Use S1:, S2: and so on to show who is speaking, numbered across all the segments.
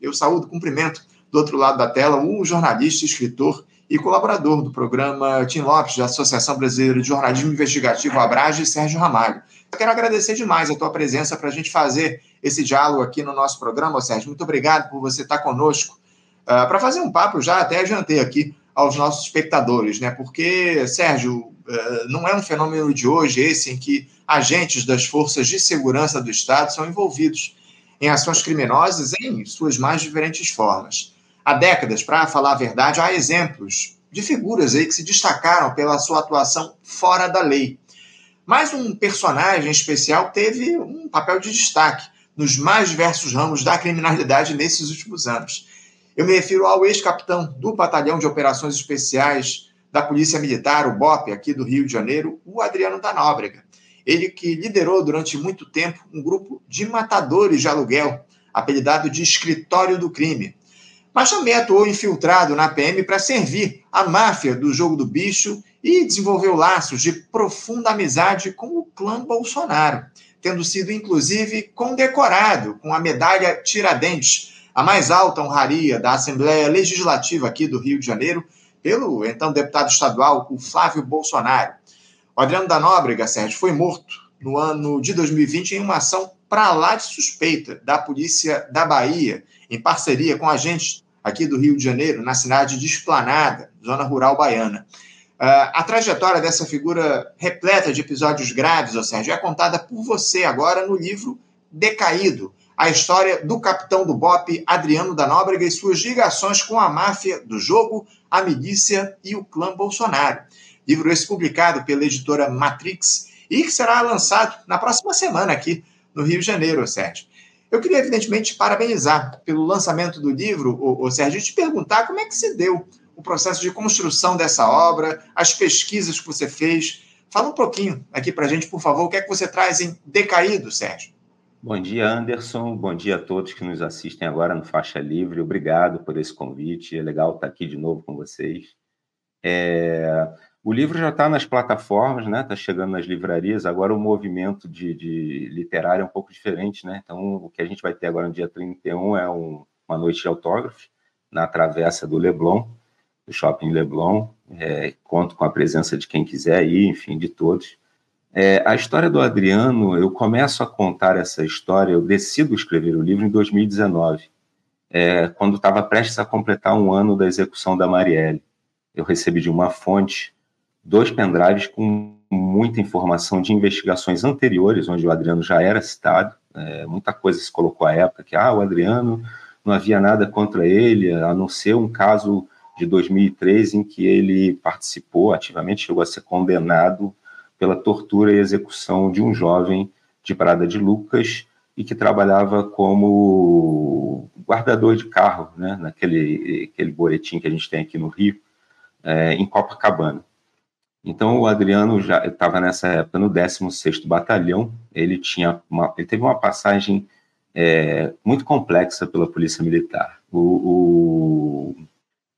S1: Eu saúdo, cumprimento do outro lado da tela o jornalista, escritor e colaborador do programa Tim Lopes, da Associação Brasileira de Jornalismo Investigativo Abrage, Sérgio Ramalho. Eu quero agradecer demais a tua presença para a gente fazer esse diálogo aqui no nosso programa, Sérgio. Muito obrigado por você estar conosco. Uh, para fazer um papo, já até adiantei aqui aos nossos espectadores, né? Porque, Sérgio, uh, não é um fenômeno de hoje esse em que agentes das forças de segurança do Estado são envolvidos em ações criminosas em suas mais diferentes formas. Há décadas, para falar a verdade, há exemplos de figuras aí que se destacaram pela sua atuação fora da lei. Mas um personagem especial teve um papel de destaque nos mais diversos ramos da criminalidade nesses últimos anos. Eu me refiro ao ex-capitão do Batalhão de Operações Especiais da Polícia Militar, o BOP, aqui do Rio de Janeiro, o Adriano da Nóbrega. Ele que liderou durante muito tempo um grupo de matadores de aluguel, apelidado de Escritório do Crime. Mas também atuou infiltrado na PM para servir a máfia do jogo do bicho e desenvolveu laços de profunda amizade com o clã Bolsonaro, tendo sido inclusive condecorado com a medalha Tiradentes, a mais alta honraria da Assembleia Legislativa aqui do Rio de Janeiro, pelo então deputado estadual, o Flávio Bolsonaro. O Adriano da Nóbrega, Sérgio, foi morto no ano de 2020 em uma ação para lá de suspeita da polícia da Bahia, em parceria com agentes aqui do Rio de Janeiro, na cidade de Esplanada, zona rural baiana. Uh, a trajetória dessa figura repleta de episódios graves, ou Sérgio, é contada por você agora no livro Decaído, a história do capitão do BOP, Adriano da Nóbrega, e suas ligações com a máfia do jogo, a milícia e o clã Bolsonaro livro esse publicado pela editora Matrix e que será lançado na próxima semana aqui no Rio de Janeiro, Sérgio. Eu queria, evidentemente, parabenizar pelo lançamento do livro, o, Sérgio, e te perguntar como é que se deu o processo de construção dessa obra, as pesquisas que você fez. Fala um pouquinho aqui para a gente, por favor, o que é que você traz em Decaído, Sérgio?
S2: Bom dia, Anderson. Bom dia a todos que nos assistem agora no Faixa Livre. Obrigado por esse convite. É legal estar aqui de novo com vocês. É... O livro já está nas plataformas, né? Está chegando nas livrarias. Agora o movimento de, de, literário é um pouco diferente, né? Então o que a gente vai ter agora no dia 31 é um, uma noite de autógrafos na travessa do Leblon, do Shopping Leblon. É, conto com a presença de quem quiser ir, enfim, de todos. É, a história do Adriano, eu começo a contar essa história, eu decido escrever o livro em 2019, é, quando estava prestes a completar um ano da execução da Marielle. Eu recebi de uma fonte dois pendrives com muita informação de investigações anteriores, onde o Adriano já era citado, é, muita coisa se colocou à época, que ah, o Adriano não havia nada contra ele, a não ser um caso de 2003 em que ele participou ativamente, chegou a ser condenado pela tortura e execução de um jovem de Parada de Lucas e que trabalhava como guardador de carro, né, naquele aquele boletim que a gente tem aqui no Rio, é, em Copacabana. Então, o Adriano já estava nessa época no 16º Batalhão, ele, tinha uma, ele teve uma passagem é, muito complexa pela Polícia Militar. O, o,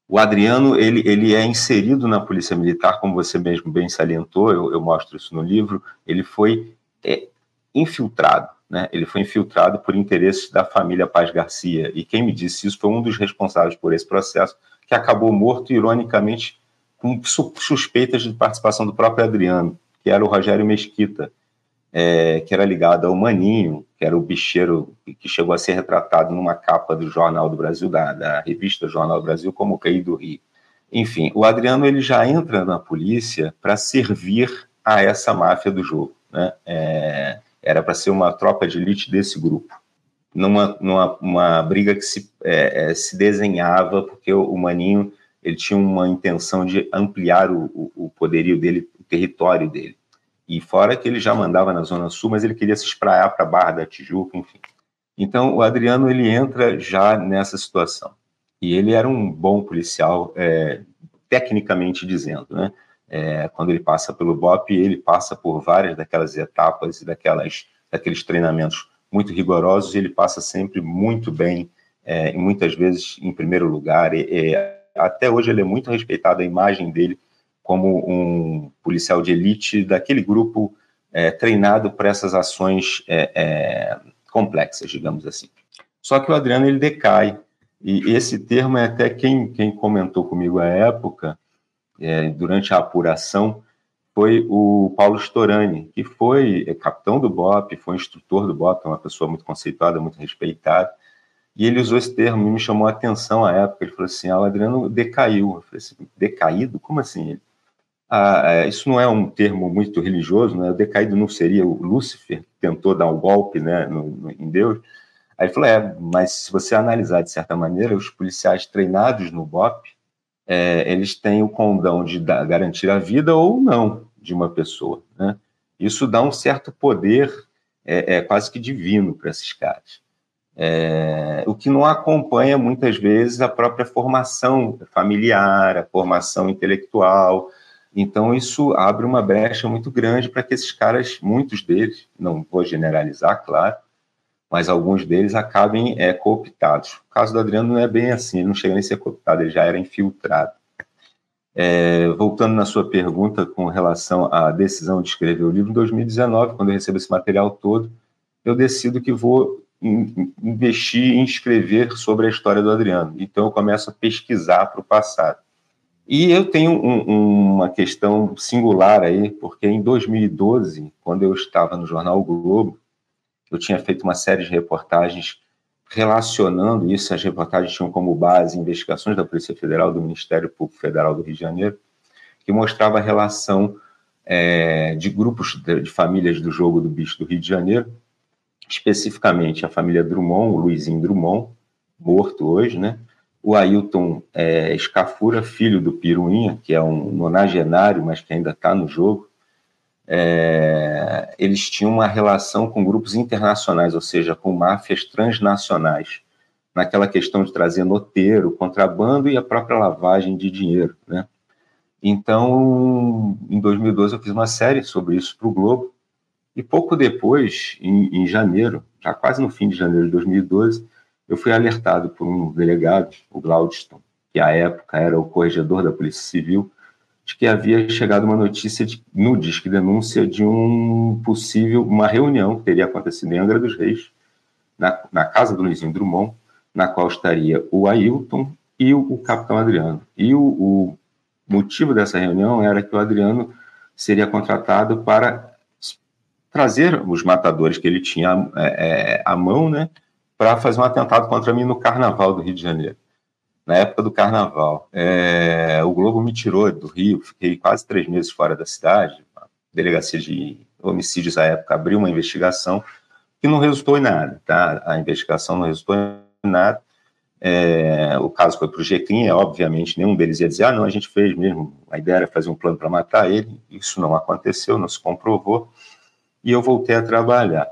S2: o, Adriano, ele, ele é inserido na Polícia Militar, como você mesmo bem salientou, eu, eu mostro isso no livro, ele foi é, infiltrado, né? ele foi infiltrado por interesses da família Paz Garcia, e quem me disse isso foi um dos responsáveis por esse processo, que acabou morto, ironicamente, com suspeitas de participação do próprio Adriano, que era o Rogério Mesquita, é, que era ligado ao Maninho, que era o bicheiro que chegou a ser retratado numa capa do Jornal do Brasil, da, da revista Jornal do Brasil, como o do Rio. Enfim, o Adriano ele já entra na polícia para servir a essa máfia do jogo. Né? É, era para ser uma tropa de elite desse grupo. Numa, numa uma briga que se, é, é se desenhava, porque o, o Maninho ele tinha uma intenção de ampliar o, o, poderio dele, o território dele. E fora que ele já mandava na Zona Sul, mas ele queria se espraiar para a Barra da Tijuca, enfim. Então, o Adriano, ele entra já nessa situação. E ele era um bom policial, é, tecnicamente dizendo, né? É, quando ele passa pelo BOP, ele passa por várias daquelas etapas e daquelas, daqueles treinamentos muito rigorosos, e ele passa sempre muito bem, é, muitas vezes em primeiro lugar. E, até hoje ele é muito respeitado, a imagem dele como um policial de elite daquele grupo é, treinado para essas ações é, é, complexas, digamos assim. Só que o Adriano ele decai E esse termo é até quem, quem comentou comigo à época, é, durante a apuração, foi o Paulo Storani, que foi é, capitão do BOP, foi instrutor do BOP, uma pessoa muito conceituada, muito respeitada, e ele usou esse termo e me chamou a atenção à época. Ele falou assim: ah, o Adriano decaiu. Eu falei assim: decaído? Como assim? Ele, ah, é, isso não é um termo muito religioso, né? O decaído não seria o Lúcifer, que tentou dar um golpe né, no, no, em Deus. Aí ele falou: é, mas se você analisar de certa maneira, os policiais treinados no BOP, é, eles têm o condão de dar, garantir a vida ou não de uma pessoa. Né? Isso dá um certo poder é, é quase que divino para esses caras. É, o que não acompanha muitas vezes a própria formação familiar, a formação intelectual. Então, isso abre uma brecha muito grande para que esses caras, muitos deles, não vou generalizar, claro, mas alguns deles acabem é, cooptados. O caso do Adriano não é bem assim, ele não chega nem a ser cooptado, ele já era infiltrado. É, voltando na sua pergunta com relação à decisão de escrever o livro, em 2019, quando eu recebo esse material todo, eu decido que vou investir em escrever sobre a história do Adriano. Então eu começo a pesquisar para o passado. E eu tenho um, uma questão singular aí, porque em 2012, quando eu estava no jornal o Globo, eu tinha feito uma série de reportagens relacionando isso, as reportagens tinham como base investigações da Polícia Federal, do Ministério Público Federal do Rio de Janeiro, que mostrava a relação é, de grupos de, de famílias do jogo do bicho do Rio de Janeiro especificamente a família Drummond, o Luizinho Drummond, morto hoje, né? O Ailton é, Escafura, filho do Piruinha, que é um nonagenário, mas que ainda está no jogo. É, eles tinham uma relação com grupos internacionais, ou seja, com máfias transnacionais, naquela questão de trazer noteiro, contrabando e a própria lavagem de dinheiro, né? Então, em 2012, eu fiz uma série sobre isso para o Globo, e pouco depois, em, em, janeiro, já quase no fim de janeiro de 2012, eu fui alertado por um delegado, o Glaudston, que à época era o corregedor da Polícia Civil, de que havia chegado uma notícia de, no Disque Denúncia de um possível, uma reunião que teria acontecido em Angra dos Reis, na, na casa do Luizinho Drummond, na qual estaria o Ailton e o, o capitão Adriano. E o, o motivo dessa reunião era que o Adriano seria contratado para trazer os matadores que ele tinha é, é, à mão, né, para fazer um atentado contra mim no Carnaval do Rio de Janeiro. Na época do Carnaval, é, o Globo me tirou do Rio, fiquei quase três meses fora da cidade. A delegacia de homicídios à época abriu uma investigação que não resultou em nada, tá? A investigação não resultou em nada. É, o caso foi para o GCRIM, é, obviamente nenhum deles ia dizer, ah, não, a gente fez mesmo, a ideia era fazer um plano para matar ele, isso não aconteceu, não se comprovou e eu voltei a trabalhar.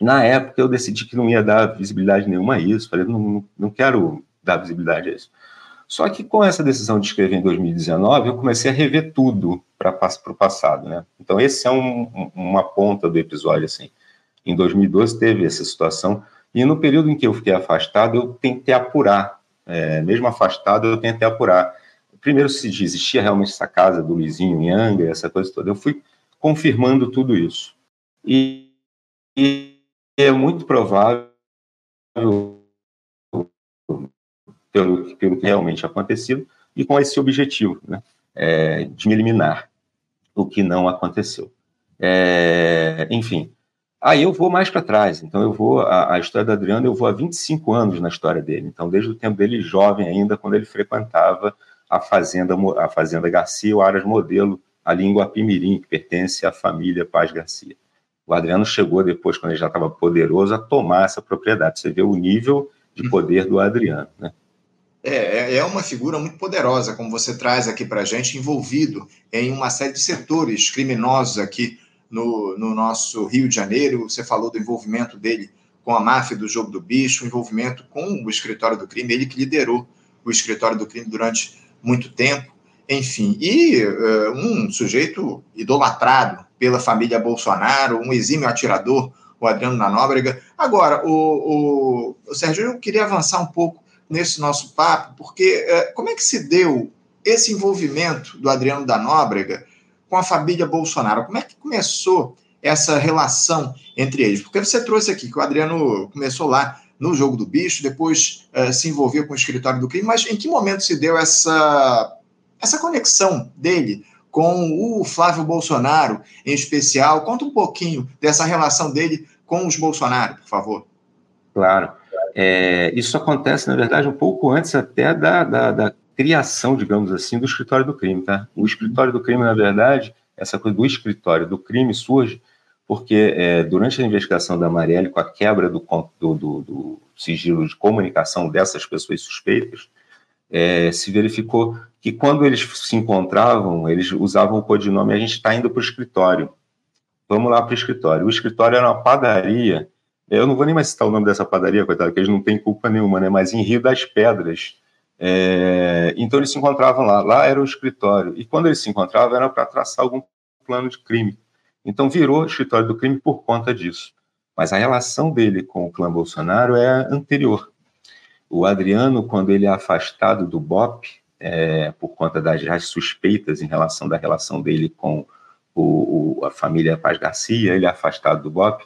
S2: Na época, eu decidi que não ia dar visibilidade nenhuma a isso, falei, não, não quero dar visibilidade a isso. Só que com essa decisão de escrever em 2019, eu comecei a rever tudo para o passado, né? Então, esse é um, uma ponta do episódio, assim. Em 2012 teve essa situação, e no período em que eu fiquei afastado, eu tentei apurar, é, mesmo afastado, eu tentei apurar. Primeiro, se existia realmente essa casa do Luizinho em Angra, essa coisa toda. Eu fui confirmando tudo isso. E, e é muito provável, pelo, pelo que realmente acontecido, e com esse objetivo, né, é, de me eliminar, o que não aconteceu. É, enfim, aí eu vou mais para trás, então eu vou, a, a, história do Adriano, eu vou há 25 anos na história dele, então desde o tempo dele jovem ainda, quando ele frequentava a Fazenda, a Fazenda Garcia, o Aras Modelo, ali em Guapimirim, que pertence à família Paz Garcia. O Adriano chegou depois, quando ele já estava poderoso, a tomar essa propriedade. Você vê o nível de uhum. poder do Adriano, né?
S1: É, é, é uma figura muito poderosa, como você traz aqui para a gente, envolvido em uma série de setores criminosos aqui no, no nosso Rio de Janeiro. Você falou do envolvimento dele com a máfia do jogo do bicho, o envolvimento com o escritório do crime, ele que liderou o escritório do crime durante muito tempo, enfim, e uh, um sujeito idolatrado pela família Bolsonaro, um exímio atirador, o Adriano da Nóbrega. Agora, o, o, o, Sérgio, eu queria avançar um pouco nesse nosso papo, porque é, como é que se deu esse envolvimento do Adriano da Nóbrega com a família Bolsonaro? Como é que começou essa relação entre eles? Porque você trouxe aqui que o Adriano começou lá no jogo do bicho, depois uh, se envolveu com o escritório do crime, mas em que momento se deu essa, essa conexão dele com o Flávio Bolsonaro, em especial? Conta um pouquinho dessa relação dele com os Bolsonaro, por favor.
S2: Claro. É, isso acontece, na verdade, um pouco antes até da, da, da, criação, digamos assim, do escritório do crime. Tá? O escritório do crime, na verdade, essa coisa do escritório do crime surge porque é, durante a investigação da Marielle, com a quebra do, do, do, do sigilo de comunicação dessas pessoas suspeitas, é, se verificou que quando eles se encontravam, eles usavam o codinome, a gente está indo para o escritório. Vamos lá para o escritório. O escritório era uma padaria, eu não vou nem mais citar o nome dessa padaria, coitado, porque eles não têm culpa nenhuma, né? mas em Rio das Pedras. É, então eles se encontravam lá, lá era o escritório. E quando eles se encontravam, era para traçar algum plano de crime. Então virou escritório do crime por conta disso. Mas a relação dele com o clã Bolsonaro é anterior. O Adriano, quando ele é afastado do BOP, é, por conta das, das, suspeitas em relação da relação dele com o, o, a família Paz Garcia, ele é afastado do BOP,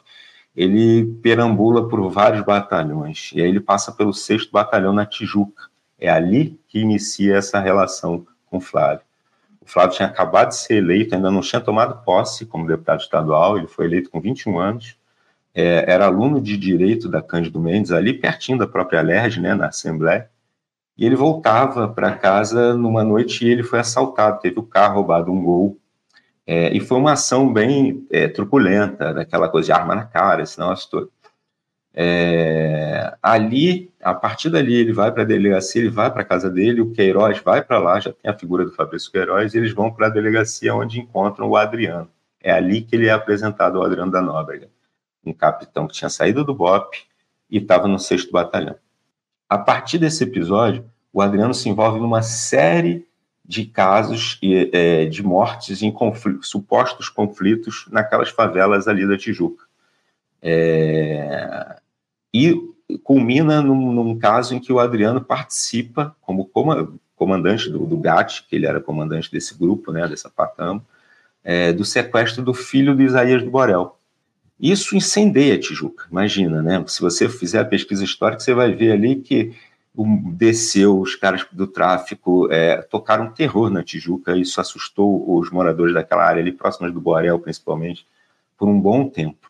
S2: ele perambula por vários batalhões. E aí ele passa pelo sexto batalhão na Tijuca. É ali que inicia essa relação com Flávio. O Flávio tinha acabado de ser eleito, ainda não tinha tomado posse como deputado estadual, ele foi eleito com 21 anos, é, era aluno de direito da Cândido Mendes, ali pertinho da própria LERJ, né, na Assembleia, e ele voltava para casa numa noite e ele foi assaltado, teve o carro roubado, um gol, é, e foi uma ação bem é, truculenta, daquela coisa de arma na cara, esse negócio todo. É, ali, a partir dali, ele vai para a delegacia, ele vai para a casa dele, o Queiroz vai para lá, já tem a figura do Fabrício Queiroz, e eles vão para a delegacia onde encontram o Adriano. É ali que ele é apresentado ao Adriano da Nóbrega, um capitão que tinha saído do BOP e estava no sexto batalhão. A partir desse episódio, o Adriano se envolve numa série de casos é, de mortes em conflitos, supostos conflitos naquelas favelas ali da Tijuca. É, e culmina num, num, caso em que o Adriano participa como comandante do, do GAT, que ele era comandante desse grupo, né, dessa patama, é, do sequestro do filho do Isaías do Borel. Isso incendeia a Tijuca, imagina, né? Se você fizer a pesquisa histórica, você vai ver ali que desceu, os caras do tráfico é, tocaram terror na Tijuca, isso assustou os moradores daquela área ali, próximas do Borel, principalmente, por um bom tempo.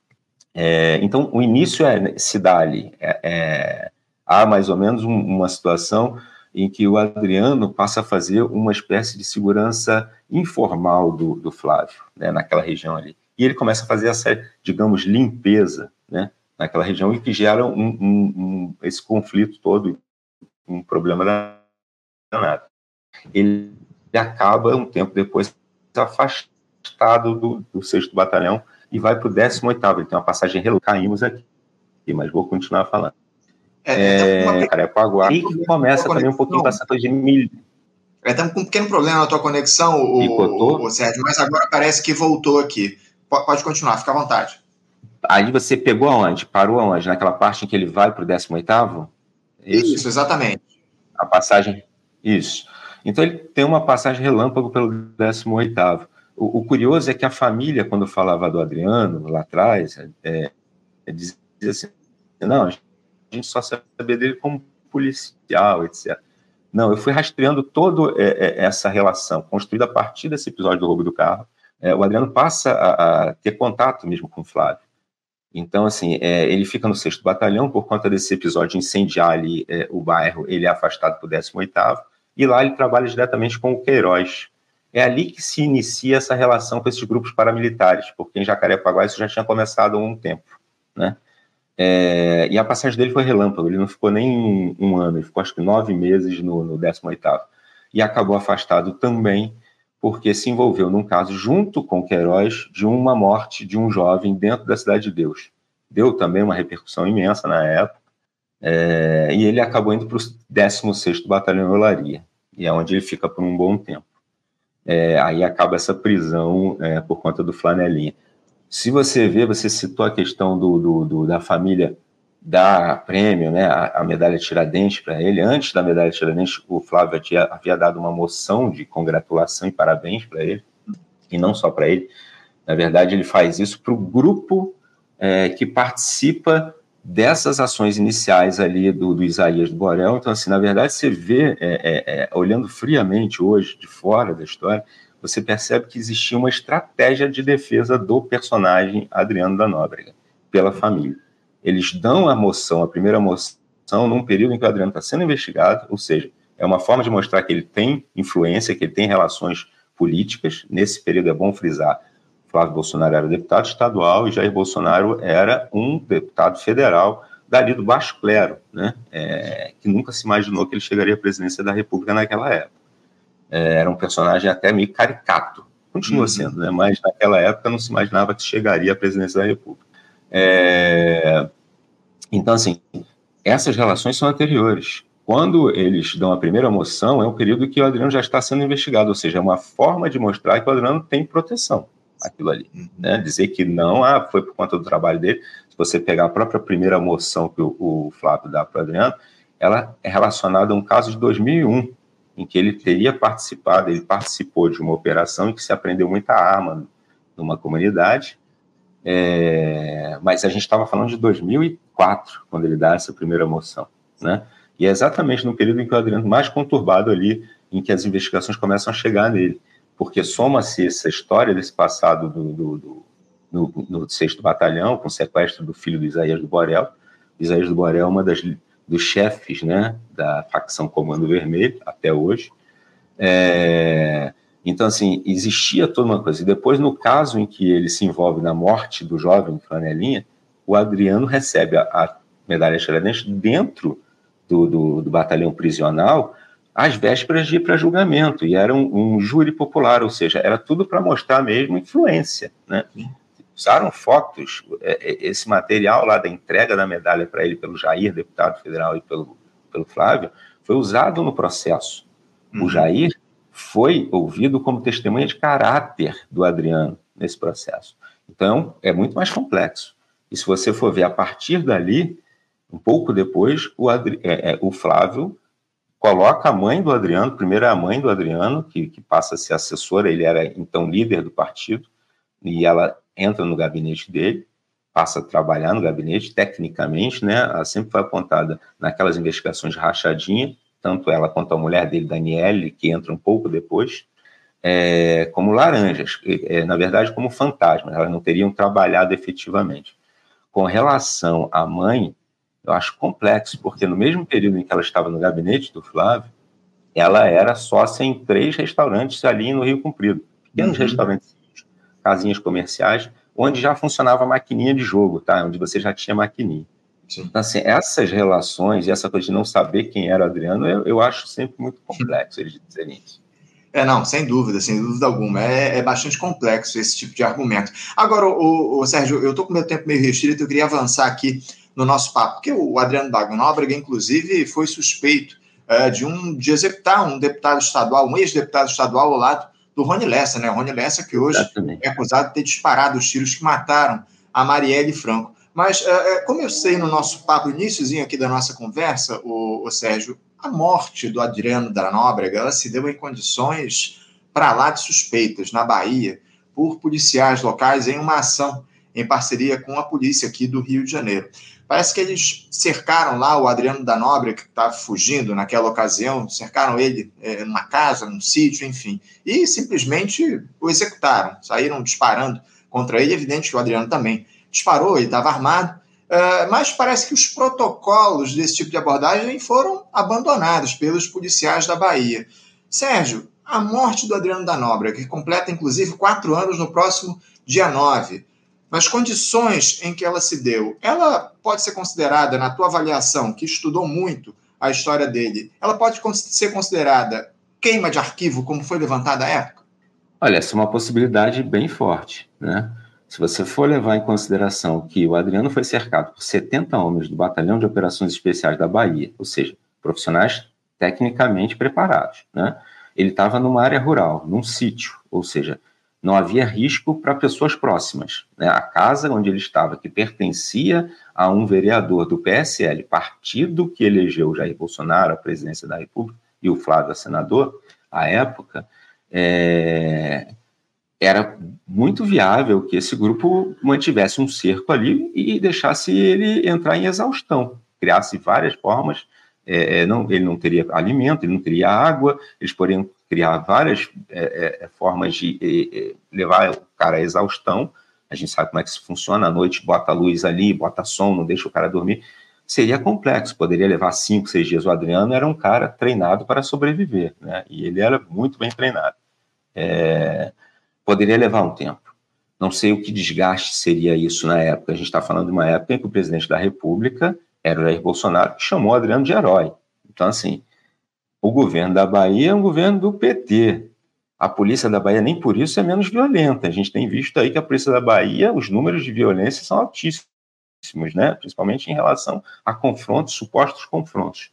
S2: É, então, o início é, se dá ali. É, é, há mais ou menos um, uma situação em que o Adriano passa a fazer uma espécie de segurança informal do, do Flávio, né, naquela região ali. E ele começa a fazer essa, digamos, limpeza né, naquela região e que gera um, um, um, esse conflito todo, um problema danado. Ele acaba, um tempo depois, afastado do, do 6 Batalhão e vai para o 18 Ele tem uma passagem caímos aqui, mas vou continuar falando. É, é, Carepaguá, e começa também um pouquinho essa coisa de milho.
S1: Estamos com um pequeno problema na tua conexão, o, o, Sérgio, mas agora parece que voltou aqui. Pode continuar, fica à vontade.
S2: Aí você pegou aonde? Parou aonde? Naquela parte em que ele vai para o 18
S1: Isso? Isso, exatamente.
S2: A passagem. Isso. Então ele tem uma passagem relâmpago pelo 18 o, o, curioso é que a família, quando falava do Adriano lá atrás, é, é, dizia assim: não, a gente só sabia dele como policial, etc. Não, eu fui rastreando toda é, é, essa relação, construída a partir desse episódio do roubo do carro. É, o Adriano passa a, a, ter contato mesmo com o Flávio. Então, assim, é, ele fica no sexto batalhão por conta desse episódio de incendiar ali o bairro, ele é afastado para o 18 e lá ele trabalha diretamente com o Queiroz, é ali que se inicia essa relação com esses grupos paramilitares, porque em Jacarepaguá isso já tinha começado há um tempo, né? É, e a passagem dele foi relâmpago, ele não ficou nem um ano, ele ficou acho que nove meses no, no 18º, e acabou afastado também porque se envolveu num caso junto com Queiroz de uma morte de um jovem dentro da Cidade de Deus. Deu também uma repercussão imensa na época, é, e ele acabou indo para o 16º Batalhão de Olaria, e é onde ele fica por um bom tempo é, aí acaba essa prisão é, por conta do flanelinha. Se você vê, você citou a questão do, do, do da família dar prêmio, né, a, a medalha Tiradentes para ele. Antes da medalha Tiradentes, o Flávio tinha, havia dado uma moção de congratulação e parabéns para ele, e não só para ele. Na verdade, ele faz isso para o grupo é, que participa dessas ações iniciais ali do, do Isaías do Borel. Então, assim, na verdade, você vê, é, é, é, olhando friamente hoje, de fora da história, você percebe que existia uma estratégia de defesa do personagem Adriano da Nóbrega, pela família. Eles dão a moção, a primeira moção, num período em que o Adriano está sendo investigado, ou seja, é uma forma de mostrar que ele tem influência, que ele tem relações políticas. Nesse período é bom frisar, Flávio Bolsonaro era deputado estadual e Jair Bolsonaro era um deputado federal dali do baixo clero, né? É, que nunca se imaginou que ele chegaria à presidência da República naquela época. É, era um personagem até meio caricato, continua uhum. sendo, né? Mas naquela época não se imaginava que chegaria à presidência da República. É, então, assim, essas relações são anteriores. Quando eles dão a primeira moção, é um período que o Adriano já está sendo investigado, ou seja, é uma forma de mostrar que o Adriano tem proteção aquilo ali. Né? Dizer que não, ah, foi por conta do trabalho dele. Se você pegar a própria primeira moção que o, o Flávio dá para o Adriano, ela é relacionada a um caso de 2001, em que ele teria participado, ele participou de uma operação em que se aprendeu muita arma numa comunidade, é, mas a gente estava falando de 2004, quando ele dá essa primeira moção, né? E é exatamente no período em que o Adriano mais conturbado ali, em que as investigações começam a chegar nele porque soma-se essa história desse passado do, do, do no, no sexto batalhão, com o sequestro do filho do Isaías do Borel. Isaías do Borel é uma das dos chefes, né, da facção Comando Vermelho até hoje. É, então, assim, existia toda uma coisa. E depois, no caso em que ele se envolve na morte do jovem Flanelinha, o Adriano recebe a, a medalha Tiradentes dentro do, do, do batalhão prisional, às vésperas de ir para julgamento, e era um, um, júri popular, ou seja, era tudo para mostrar mesmo influência. Né? Usaram fotos, é, é, esse material lá da entrega da medalha para ele pelo Jair, deputado federal, e pelo, pelo Flávio, foi usado no processo. Uhum. O Jair foi ouvido como testemunha de caráter do Adriano nesse processo. Então, é muito mais complexo. E se você for ver a partir dali, um pouco depois, o, Adri é, é, o Flávio coloca a mãe do Adriano, primeiro é a mãe do Adriano, que, que passa a ser assessora, ele era então líder do partido, e ela entra no gabinete dele, passa a trabalhar no gabinete, tecnicamente, né, ela sempre foi apontada naquelas investigações de rachadinha, tanto ela quanto a mulher dele, Daniele, que entra um pouco depois, é, como laranjas, é, na verdade como fantasmas, elas não teriam trabalhado efetivamente. Com relação à mãe, eu acho complexo, porque no mesmo período em que ela estava no gabinete do Flávio, ela era sócia em três restaurantes ali no Rio Comprido, pequenos uhum. restaurantes, casinhas comerciais, onde já funcionava a maquininha de jogo, tá? Onde você já tinha maquininha. Sim. Então, assim, essas relações e essa coisa de não saber quem era o Adriano, eu, eu acho sempre muito complexo eles dizerem isso.
S1: É, não, sem dúvida, sem dúvida alguma. É, é bastante complexo esse tipo de argumento. Agora, o, o Sérgio, eu estou com meu tempo meio restrito, eu queria avançar aqui no nosso papo, porque o Adriano da Nóbrega, inclusive, foi suspeito é, de, um, de executar um deputado estadual, um ex-deputado estadual ao lado do Rony Lessa, né? O Rony Lessa, que hoje Exatamente. é acusado de ter disparado os tiros que mataram a Marielle Franco. Mas, é, como eu sei no nosso papo, iníciozinho aqui da nossa conversa, o, o Sérgio, a morte do Adriano da Nóbrega ela se deu em condições para lá de suspeitas, na Bahia, por policiais locais em uma ação em parceria com a polícia aqui do Rio de Janeiro. Parece que eles cercaram lá o Adriano da Nobre, que estava fugindo naquela ocasião, cercaram ele é, numa casa, num sítio, enfim, e simplesmente o executaram, saíram disparando contra ele. Evidente que o Adriano também disparou, ele estava armado, uh, mas parece que os protocolos desse tipo de abordagem foram abandonados pelos policiais da Bahia. Sérgio, a morte do Adriano da Nobre, que completa inclusive quatro anos no próximo dia 9 nas condições em que ela se deu, ela pode ser considerada, na tua avaliação, que estudou muito a história dele, ela pode ser considerada queima de arquivo, como foi levantada à época?
S2: Olha, essa é uma possibilidade bem forte, né? Se você for levar em consideração que o Adriano foi cercado por 70 homens do Batalhão de Operações Especiais da Bahia, ou seja, profissionais tecnicamente preparados, né? Ele estava numa área rural, num sítio, ou seja, não havia risco para pessoas próximas. Né? A casa onde ele estava, que pertencia a um vereador do PSL, partido que elegeu Jair Bolsonaro à presidência da República, e o Flávio a senador, à época, é... era muito viável que esse grupo mantivesse um cerco ali e deixasse ele entrar em exaustão, criasse várias formas. É, é não, ele não teria alimento, ele não teria água, eles poderiam criar várias é, é formas de é, é, levar o cara à exaustão. A gente sabe como é que isso funciona. À noite, bota a luz ali, bota som, não deixa o cara dormir. Seria complexo, poderia levar cinco, seis dias. O Adriano era um cara treinado para sobreviver, né? E ele era muito bem treinado. É, poderia levar um tempo. Não sei o que desgaste seria isso na época. A gente está falando de uma época em que o presidente da República era o Jair Bolsonaro, que chamou Adriano de herói. Então, assim, o governo da Bahia é um governo do PT. A polícia da Bahia, nem por isso, é menos violenta. A gente tem visto aí que a polícia da Bahia, os números de violência são altíssimos, né? principalmente em relação a confrontos, supostos confrontos.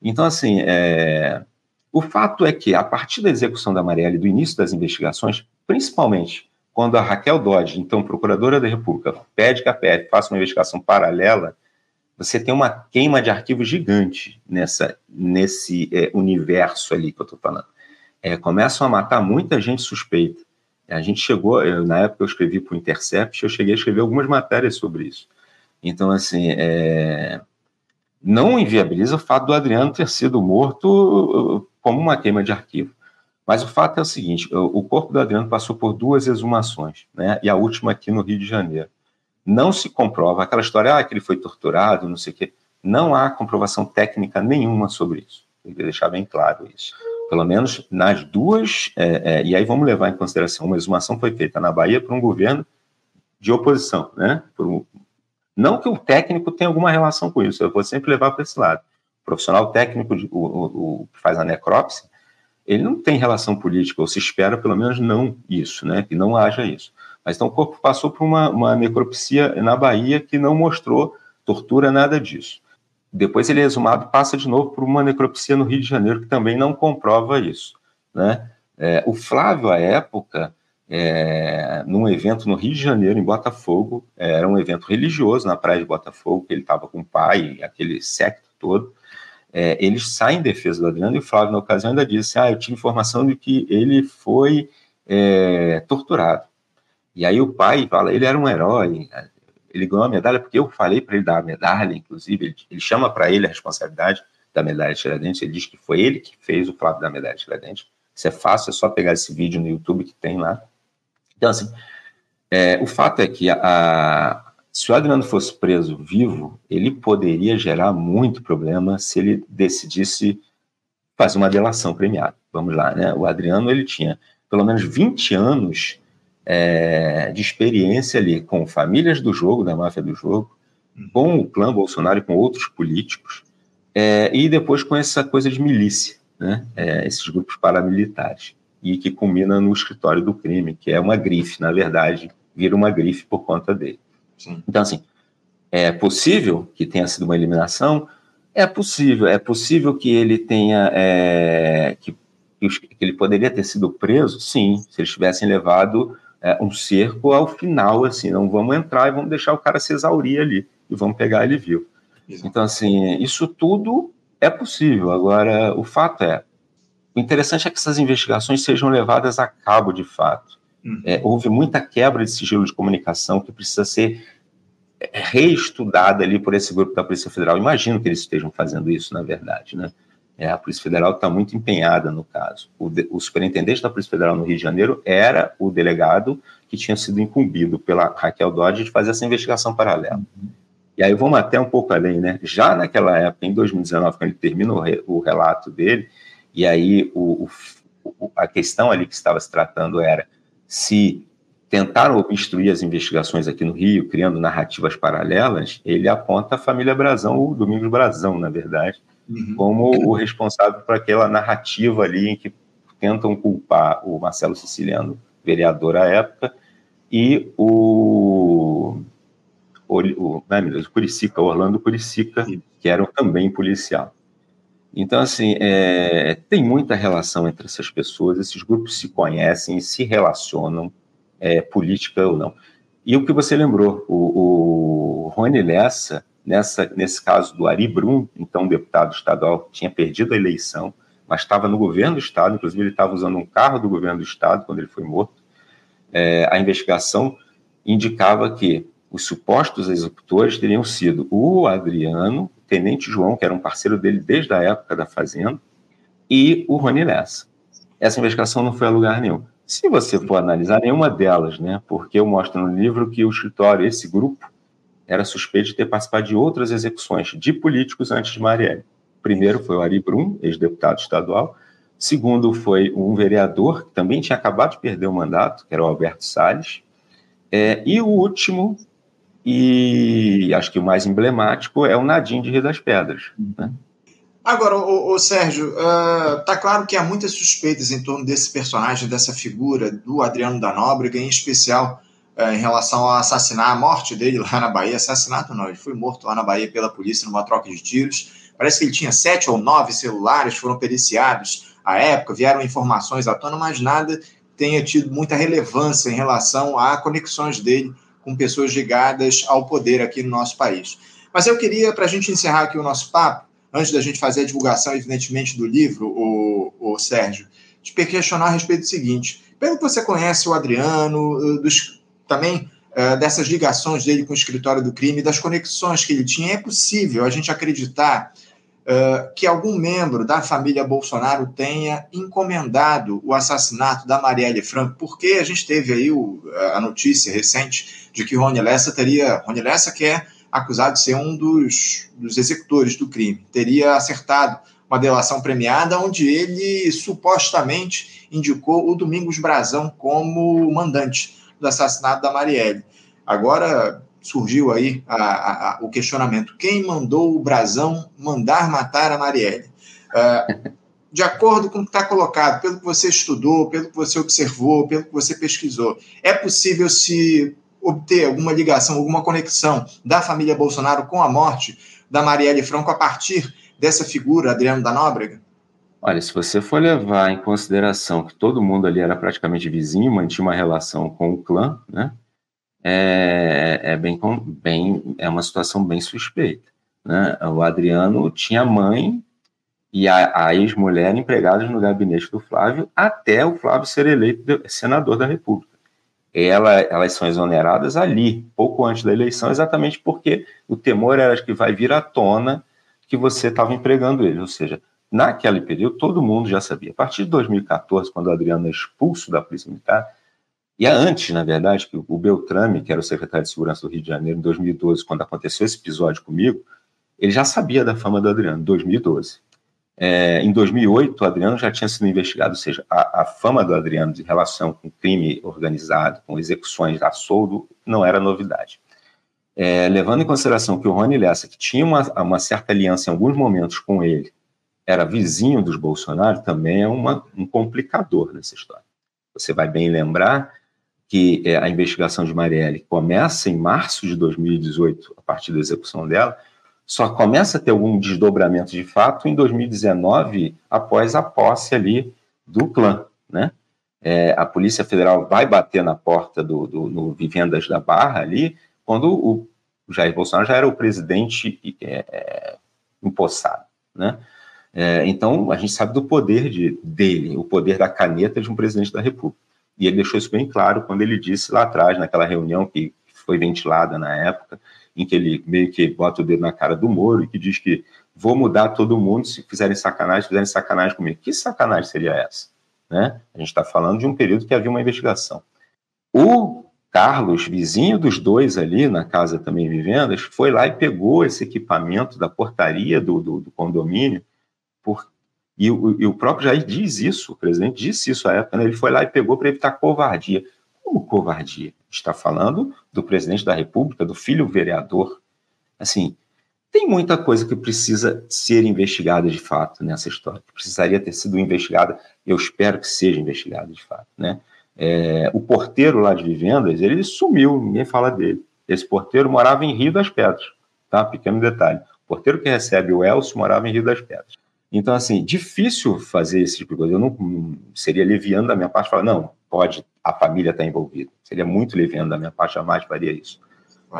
S2: Então, assim, é... o fato é que, a partir da execução da Marielle, do início das investigações, principalmente quando a Raquel Dodge, então procuradora da República, pede que a PF faça uma investigação paralela, você tem uma queima de arquivos gigante nessa, nesse é, universo ali que eu estou falando. É, começam a matar muita gente suspeita. A gente chegou, eu, na época eu escrevi para o Intercept, eu cheguei a escrever algumas matérias sobre isso. Então, assim, é, não inviabiliza o fato do Adriano ter sido morto uh, como uma queima de arquivo. Mas o fato é o seguinte: o corpo do Adriano passou por duas exumações, né? E a última aqui no Rio de Janeiro. Não se comprova aquela história ah, que ele foi torturado, não sei o quê. Não há comprovação técnica nenhuma sobre isso. Tem que deixar bem claro isso. Pelo menos nas duas, é, é, e aí vamos levar em consideração, uma exumação foi feita na Bahia por um governo de oposição, né? Um, não que o técnico tenha alguma relação com isso, eu vou sempre levar para esse lado. O profissional técnico, o, o, o que faz a necrópsia, ele não tem relação política, ou se espera pelo menos não isso, né, que não haja isso. Mas então o corpo passou por uma, uma necropsia na Bahia que não mostrou tortura, nada disso. Depois ele é exumado passa de novo por uma necropsia no Rio de Janeiro que também não comprova isso. Né? É, o Flávio, à época, é, num evento no Rio de Janeiro, em Botafogo, era um evento religioso na praia de Botafogo, que ele estava com o pai, aquele secto todo, é, eles saem em defesa do Adriano e o Flávio, na ocasião, ainda disse: Ah, eu tinha informação de que ele foi é, torturado. E aí o pai fala: ele era um herói, ele ganhou a medalha porque eu falei para ele dar a medalha, inclusive, ele, ele chama para ele a responsabilidade da medalha de Tiradentes, ele diz que foi ele que fez o Flávio da medalha de Tiradentes. Isso é fácil, é só pegar esse vídeo no YouTube que tem lá. Então, assim, é, o fato é que a, se o Adriano fosse preso vivo, ele poderia gerar muito problema se ele decidisse fazer uma delação premiada. Vamos lá, né? O Adriano ele tinha pelo menos 20 anos é, de experiência ali com famílias do jogo, da máfia do jogo, uhum. com o clã Bolsonaro e com outros políticos, é, e depois com essa coisa de milícia, né? É, esses grupos paramilitares, e que culmina no escritório do crime, que é uma grife, na verdade, vira uma grife por conta dele. Sim. Então, assim, é possível que tenha sido uma eliminação? É possível. É possível que ele tenha. É, que, que, ele poderia ter sido preso? Sim, se eles tivessem levado é, um cerco ao final, assim, não vamos entrar e vamos deixar o cara se exaurir ali e vamos pegar ele vivo. Exato. Então, assim, isso tudo é possível. Agora, o fato é, o interessante é que essas investigações sejam levadas a cabo de fato. Uhum. É, houve muita quebra de sigilo de comunicação que precisa ser é, reestudada ali por esse grupo da Polícia Federal. Imagino que eles estejam fazendo isso, na verdade, né? É, a Polícia Federal está muito empenhada no caso. O, de, o, superintendente da Polícia Federal no Rio de Janeiro era o delegado que tinha sido incumbido pela Raquel Dodge de fazer essa investigação paralela. Uhum. E aí vamos até um pouco além, né? Já naquela época, em 2019, quando ele termina o, re, o relato dele, e aí o, o, a questão ali que estava se tratando era se tentaram obstruir as investigações aqui no Rio, criando narrativas paralelas, ele aponta a família Brazão, o Domingos Brazão, na verdade, uhum. como o responsável por aquela narrativa ali em que tentam culpar o Marcelo Siciliano, vereador à época, e o, o, o, não, Deus, o Curicica, Orlando Curicica, que era também policial. Então, assim, é, tem muita relação entre essas pessoas, esses grupos se conhecem, se relacionam, é, política ou não. E o que você lembrou, o, o Rony Lessa, nessa, nesse caso do Ari Brum, então deputado estadual, tinha perdido a eleição, mas estava no governo do estado, inclusive ele estava usando um carro do governo do estado quando ele foi morto. é, a investigação indicava que os supostos executores teriam sido o Adriano, Tenente João, que era um parceiro dele desde a época da Fazenda, e o Rony Lessa. Essa investigação não foi a lugar nenhum. Se você for analisar nenhuma delas, né, porque eu mostro no livro que o escritório, esse grupo, era suspeito de ter participado de outras execuções de políticos antes de Marielle. Primeiro foi o Ari Brum, ex-deputado estadual. Segundo foi um vereador que também tinha acabado de perder o mandato, que era o Alberto Salles. É, e o último, e acho que o mais emblemático, é o Nadim de Rio das Pedras. Né?
S1: Agora, o, Sérgio, uh, tá claro que há muitas suspeitas em torno desse personagem, dessa figura do Adriano da Nóbrega, em especial uh, em relação ao assassinar, a morte dele lá na Bahia, assassinato não, ele foi morto lá na Bahia pela polícia numa troca de tiros. Parece que ele tinha sete ou nove celulares, foram periciados à época, vieram informações à tona, mas nada tenha tido muita relevância em relação a conexões dele com pessoas ligadas ao poder aqui no nosso país. Mas eu queria, para a gente encerrar aqui o nosso papo, antes da gente fazer a divulgação, evidentemente, do livro, o, o Sérgio, te questionar a respeito do seguinte: pelo que você conhece o Adriano, eh, dos, também uh, dessas ligações dele com o escritório do crime, das conexões que ele tinha, é possível a gente acreditar que algum membro da família Bolsonaro tenha encomendado o assassinato da Marielle Franco, porque a gente teve aí o, a notícia recente de que Rony Lessa teria. Rony Lessa, que é acusado de ser um dos, dos executores do crime. Teria acertado uma delação premiada onde ele supostamente indicou o Domingos Brazão como mandante do assassinato da Marielle. Agora surgiu aí a, a, a, o questionamento: quem mandou o Brazão mandar matar a Marielle? Uh, de acordo com o que está colocado, pelo que você estudou, pelo que você observou, pelo que você pesquisou, é possível se obter alguma ligação, alguma conexão da família Bolsonaro com a morte da Marielle Franco a partir dessa figura, Adriano da Nóbrega?
S2: Olha, se você for levar em consideração que todo mundo ali era praticamente vizinho, mantinha uma relação com o clã, né? É, é bem, bem, é uma situação bem suspeita. Né? O Adriano tinha mãe e a, a ex-mulher empregadas no gabinete do Flávio até o Flávio ser eleito senador da República ela, elas são exoneradas ali, pouco antes da eleição, exatamente porque o temor era que vai vir à tona que você estava empregando ele. Ou seja, naquele período, todo mundo já sabia. A partir de 2014, quando o Adriano é expulso da Polícia Militar, e antes, na verdade, que o Beltrame, que era o secretário de Segurança do Rio de Janeiro, em 2012, quando aconteceu esse episódio comigo, ele já sabia da fama do Adriano, em 2012. É, em 2008, o Adriano já tinha sido investigado, ou seja, a, a, fama do Adriano de relação com crime organizado, com execuções a soldo, não era novidade. É, levando em consideração que o Rony Lessa, que tinha uma, uma, certa aliança em alguns momentos com ele, era vizinho dos Bolsonaro, também é uma, um complicador nessa história. Você vai bem lembrar que é, a investigação de Marielle começa em março de 2018, a partir da execução dela, só começa a ter algum desdobramento de fato em 2019, após a posse ali do clã, né? É, a Polícia Federal vai bater na porta do, do no Vivendas da Barra ali, quando o Jair Bolsonaro já era o presidente é, é, empossado, né? É, então, a gente sabe do poder de, dele, o poder da caneta de um presidente da República. E ele deixou isso bem claro quando ele disse lá atrás, naquela reunião que foi ventilada na época, em que ele meio que bota o dedo na cara do Moro e que diz que vou mudar todo mundo se fizerem sacanagem, se fizerem sacanagem comigo. Que sacanagem seria essa? Né? A gente está falando de um período que havia uma investigação. O Carlos, vizinho dos dois ali na casa também Vivendas, foi lá e pegou esse equipamento da portaria do, do, do condomínio, por, e, o, e, o, próprio Jair diz isso, o presidente disse isso à época, né? ele foi lá e pegou para evitar covardia. Como covardia? Está falando do presidente da República, do filho vereador. Assim, tem muita coisa que precisa ser investigada de fato nessa história, que precisaria ter sido investigada, eu espero que seja investigada de fato, né? É, o porteiro lá de Vivendas, ele sumiu, ninguém fala dele. Esse porteiro morava em Rio das Pedras, tá? Pequeno detalhe. O porteiro que recebe o Elcio morava em Rio das Pedras. Então, assim, difícil fazer esse tipo de coisa. Eu não seria leviano da minha parte falar, não, pode a família estar envolvida. Seria muito leviano da minha parte, jamais faria isso.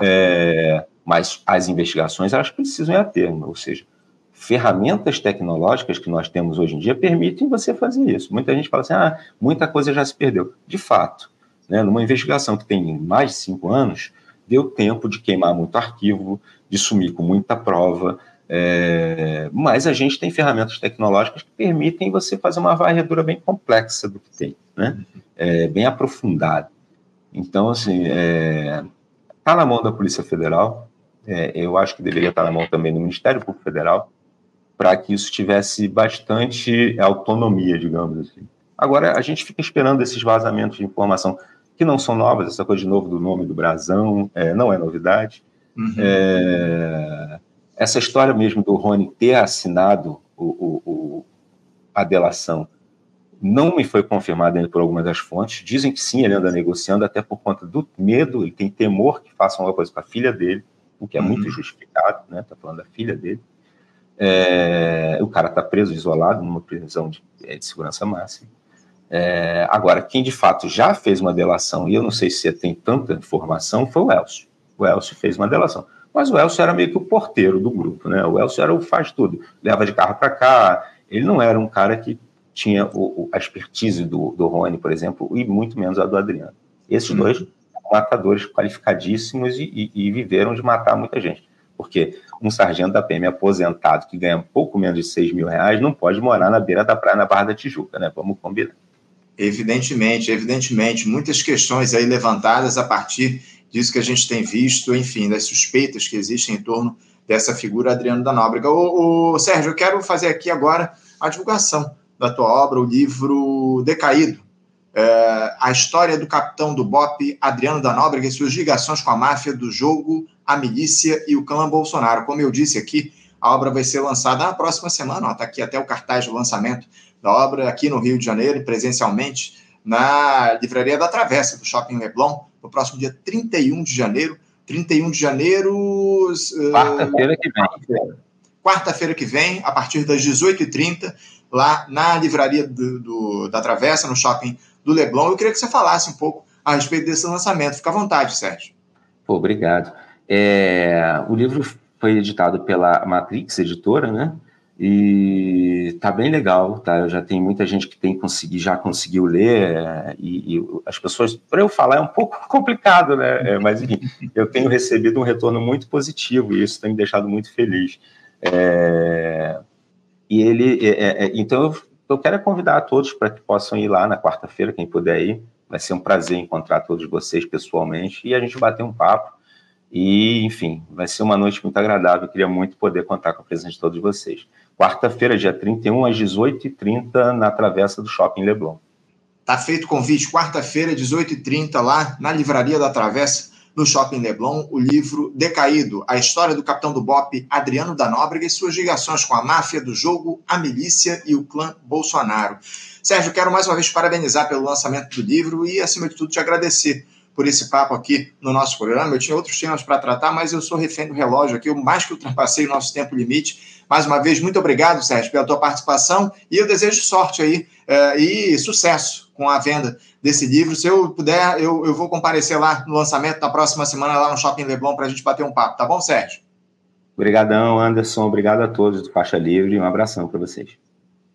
S2: É, mas as investigações, elas precisam ir a termo, ou seja, ferramentas tecnológicas que nós temos hoje em dia permitem você fazer isso. Muita gente fala assim, ah, muita coisa já se perdeu. De fato, Né? Numa investigação que tem mais de cinco anos, deu tempo de queimar muito arquivo, de sumir com muita prova, é, mas a gente tem ferramentas tecnológicas que permitem você fazer uma varredura bem complexa do que tem, né? É, bem aprofundada. Então, assim, está é, na mão da Polícia Federal, é, eu acho que deveria estar na mão também do Ministério Público Federal, para que isso tivesse bastante autonomia, digamos assim. Agora, a gente fica esperando esses vazamentos de informação que não são novas, essa coisa de novo do nome do Brasão, é, não é novidade. Uhum. É, essa história mesmo do Rony ter assinado o, o, o, a delação não me foi confirmada ainda por algumas das fontes. Dizem que sim, ele anda negociando, até por conta do medo, ele tem temor que façam alguma coisa com a filha dele, o que é uhum. muito justificado, né? Tá falando da filha dele. É, o cara está preso, isolado, numa prisão de, é, de segurança máxima. É, agora, quem de fato já fez uma delação, e eu não sei se tem tanta informação, foi o Elcio. O Elcio fez uma delação. Mas o Elcio era meio que o porteiro do grupo, né? O Elcio era o faz tudo, leva de carro para cá. Ele não era um cara que tinha o, a expertise do, do Rony, por exemplo, e muito menos a do Adriano. Esses uhum. dois matadores qualificadíssimos e, e, e, viveram de matar muita gente. Porque um sargento da PM aposentado que ganha pouco menos de 6 mil reais não pode morar na beira da praia na Barra da Tijuca, né? Vamos combinar.
S1: Evidentemente, evidentemente. Muitas questões aí levantadas a partir disso que a gente tem visto, enfim, das suspeitas que existem em torno dessa figura Adriano da Nóbrega. O, Sérgio, eu quero fazer aqui agora a divulgação da tua obra, o livro Decaído, é, a história do capitão do BOP, Adriano da Nóbrega, e suas ligações com a máfia do jogo, a milícia e o clã Bolsonaro. Como eu disse aqui, a obra vai ser lançada na próxima semana, está aqui até o cartaz do lançamento da obra aqui no Rio de Janeiro, presencialmente, na Livraria da Travessa, do Shopping Leblon, no próximo dia 31 de janeiro. 31 de janeiro.
S2: Quarta-feira que vem.
S1: Quarta-feira que vem, a partir das 18h30, lá na Livraria do, do, da Travessa, no Shopping do Leblon. Eu queria que você falasse um pouco a respeito desse lançamento. Fica à vontade, Sérgio.
S2: Pô, obrigado. É, o livro foi editado pela Matrix Editora, né? E tá bem legal, tá? Eu já tem muita gente que tem consegui, já conseguiu ler é, e, e, as pessoas, para eu falar é um pouco complicado, né? É, mas enfim, eu tenho recebido um retorno muito positivo e isso tem me deixado muito feliz. É, e ele, é, é, é, então eu, eu quero convidar a todos para que possam ir lá na quarta-feira, quem puder ir. Vai ser um prazer encontrar todos vocês pessoalmente e a gente bater um papo. E, enfim, vai ser uma noite muito agradável. Eu queria muito poder contar com a presença de todos vocês quarta-feira, dia 31, às 18h30, na Travessa do Shopping Leblon.
S1: Tá feito o convite, quarta-feira, 18h30, lá na Livraria da Travessa, no Shopping Leblon, o livro Decaído, a história do capitão do BOP Adriano da Nóbrega e suas ligações com a máfia do jogo, a milícia e o clã Bolsonaro. Sérgio, quero mais uma vez parabenizar pelo lançamento do livro e, acima de tudo, te agradecer por esse papo aqui no nosso programa. Eu tinha outros temas para tratar, mas eu sou refém do relógio aqui, eu mais que ultrapassei o nosso tempo limite. Mais uma vez, muito obrigado, Sérgio, pela tua participação e eu desejo sorte aí uh, e sucesso com a venda desse livro. Se eu puder, eu, eu vou comparecer lá no lançamento na próxima semana, lá no Shopping Leblon, para a gente bater um papo, tá bom, Sérgio?
S2: Obrigadão, Anderson. Obrigado a todos do Faixa Livre. Um abração para vocês.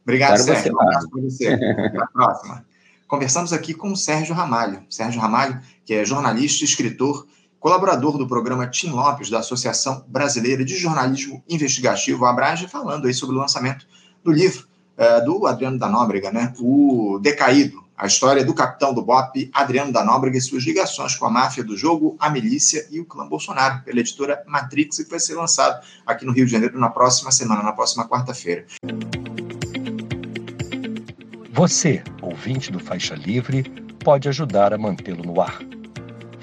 S1: Obrigado, Sérgio. um abraço para você. Até a próxima. Conversamos aqui com o Sérgio Ramalho. Sérgio Ramalho, que é jornalista, escritor, colaborador do programa Tim Lopes, da Associação Brasileira de Jornalismo Investigativo, Abrage, falando aí sobre o lançamento do livro é, do Adriano da Nóbrega, né? O Decaído, a história do capitão do BOP, Adriano da Nóbrega e suas ligações com a máfia do jogo, a milícia e o clã Bolsonaro, pela editora Matrix, que vai ser lançado aqui no Rio de Janeiro na próxima semana, na próxima quarta-feira.
S3: Você, ouvinte do Faixa Livre, pode ajudar a mantê-lo no ar